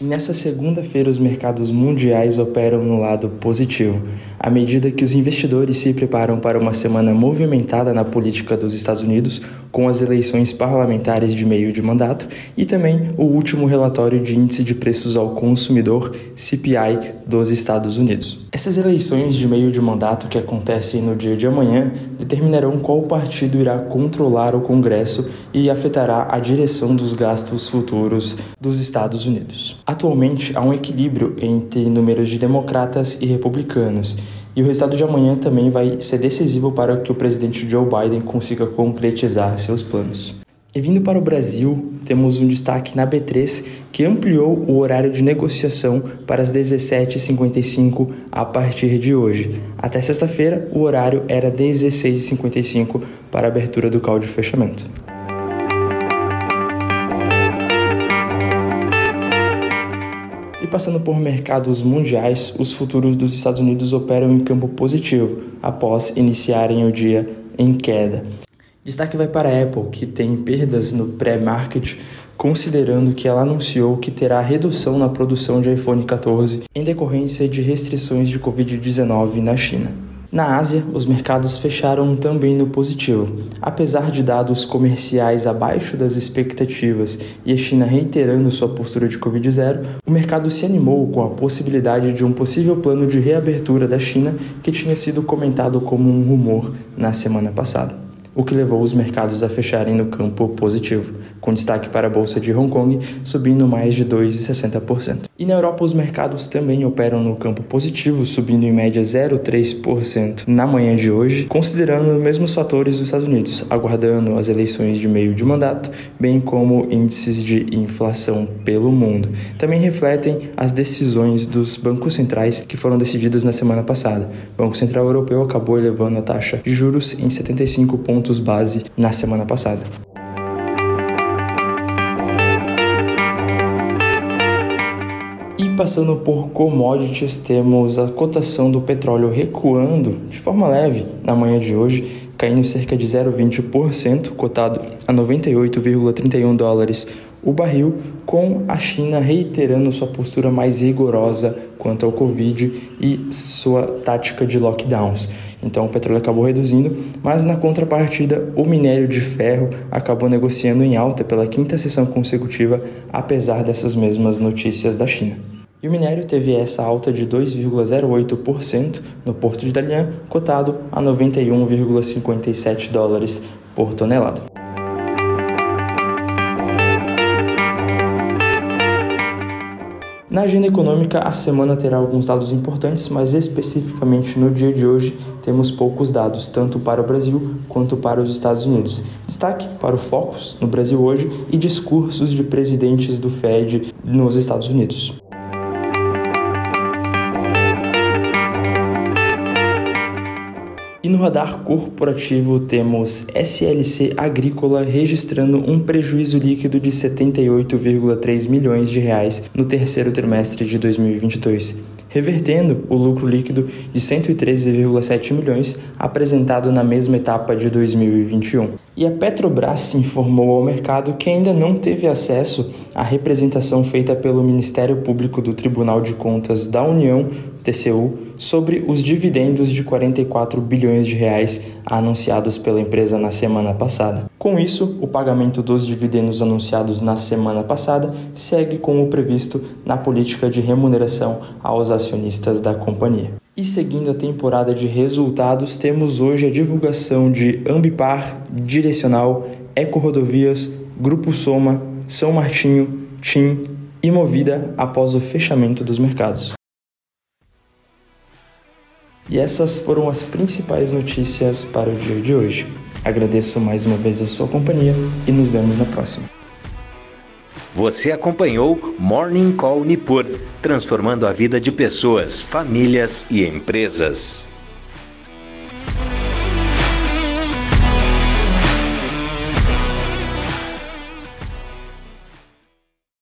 Nessa segunda-feira, os mercados mundiais operam no lado positivo, à medida que os investidores se preparam para uma semana movimentada na política dos Estados Unidos, com as eleições parlamentares de meio de mandato e também o último relatório de índice de preços ao consumidor, CPI, dos Estados Unidos. Essas eleições de meio de mandato que acontecem no dia de amanhã determinarão qual partido irá controlar o Congresso e afetará a direção dos gastos futuros dos Estados Unidos. Atualmente há um equilíbrio entre números de democratas e republicanos, e o resultado de amanhã também vai ser decisivo para que o presidente Joe Biden consiga concretizar seus planos. E vindo para o Brasil, temos um destaque na B3 que ampliou o horário de negociação para as 17h55 a partir de hoje. Até sexta-feira, o horário era 16h55 para a abertura do call de fechamento. E passando por mercados mundiais, os futuros dos Estados Unidos operam em campo positivo após iniciarem o dia em queda. Destaque vai para a Apple, que tem perdas no pré-market, considerando que ela anunciou que terá redução na produção de iPhone 14 em decorrência de restrições de Covid-19 na China. Na Ásia, os mercados fecharam também no positivo. Apesar de dados comerciais abaixo das expectativas e a China reiterando sua postura de Covid-0, o mercado se animou com a possibilidade de um possível plano de reabertura da China que tinha sido comentado como um rumor na semana passada o que levou os mercados a fecharem no campo positivo, com destaque para a bolsa de Hong Kong subindo mais de 2,60%. E na Europa os mercados também operam no campo positivo, subindo em média 0,3% na manhã de hoje, considerando os mesmos fatores dos Estados Unidos, aguardando as eleições de meio de mandato, bem como índices de inflação pelo mundo. Também refletem as decisões dos bancos centrais que foram decididas na semana passada. O Banco Central Europeu acabou elevando a taxa de juros em 75 pontos base na semana passada. Passando por commodities, temos a cotação do petróleo recuando de forma leve na manhã de hoje, caindo cerca de 0,20%, cotado a 98,31 dólares o barril, com a China reiterando sua postura mais rigorosa quanto ao Covid e sua tática de lockdowns. Então o petróleo acabou reduzindo, mas na contrapartida, o minério de ferro acabou negociando em alta pela quinta sessão consecutiva, apesar dessas mesmas notícias da China. E o minério teve essa alta de 2,08% no porto de Dalian, cotado a 91,57 dólares por tonelada. Na agenda econômica, a semana terá alguns dados importantes, mas especificamente no dia de hoje temos poucos dados, tanto para o Brasil quanto para os Estados Unidos. Destaque para o Focus no Brasil hoje e discursos de presidentes do Fed nos Estados Unidos. E no radar corporativo temos SLC Agrícola registrando um prejuízo líquido de 78,3 milhões de reais no terceiro trimestre de 2022, revertendo o lucro líquido de 113,7 milhões apresentado na mesma etapa de 2021. E a Petrobras informou ao mercado que ainda não teve acesso à representação feita pelo Ministério Público do Tribunal de Contas da União TCU, sobre os dividendos de 44 bilhões de reais anunciados pela empresa na semana passada. Com isso, o pagamento dos dividendos anunciados na semana passada segue com o previsto na política de remuneração aos acionistas da companhia. E seguindo a temporada de resultados, temos hoje a divulgação de Ambipar, Direcional, Eco Rodovias, Grupo Soma, São Martinho, TIM e Movida após o fechamento dos mercados. E essas foram as principais notícias para o dia de hoje. Agradeço mais uma vez a sua companhia e nos vemos na próxima. Você acompanhou Morning Call Nipur, transformando a vida de pessoas, famílias e empresas.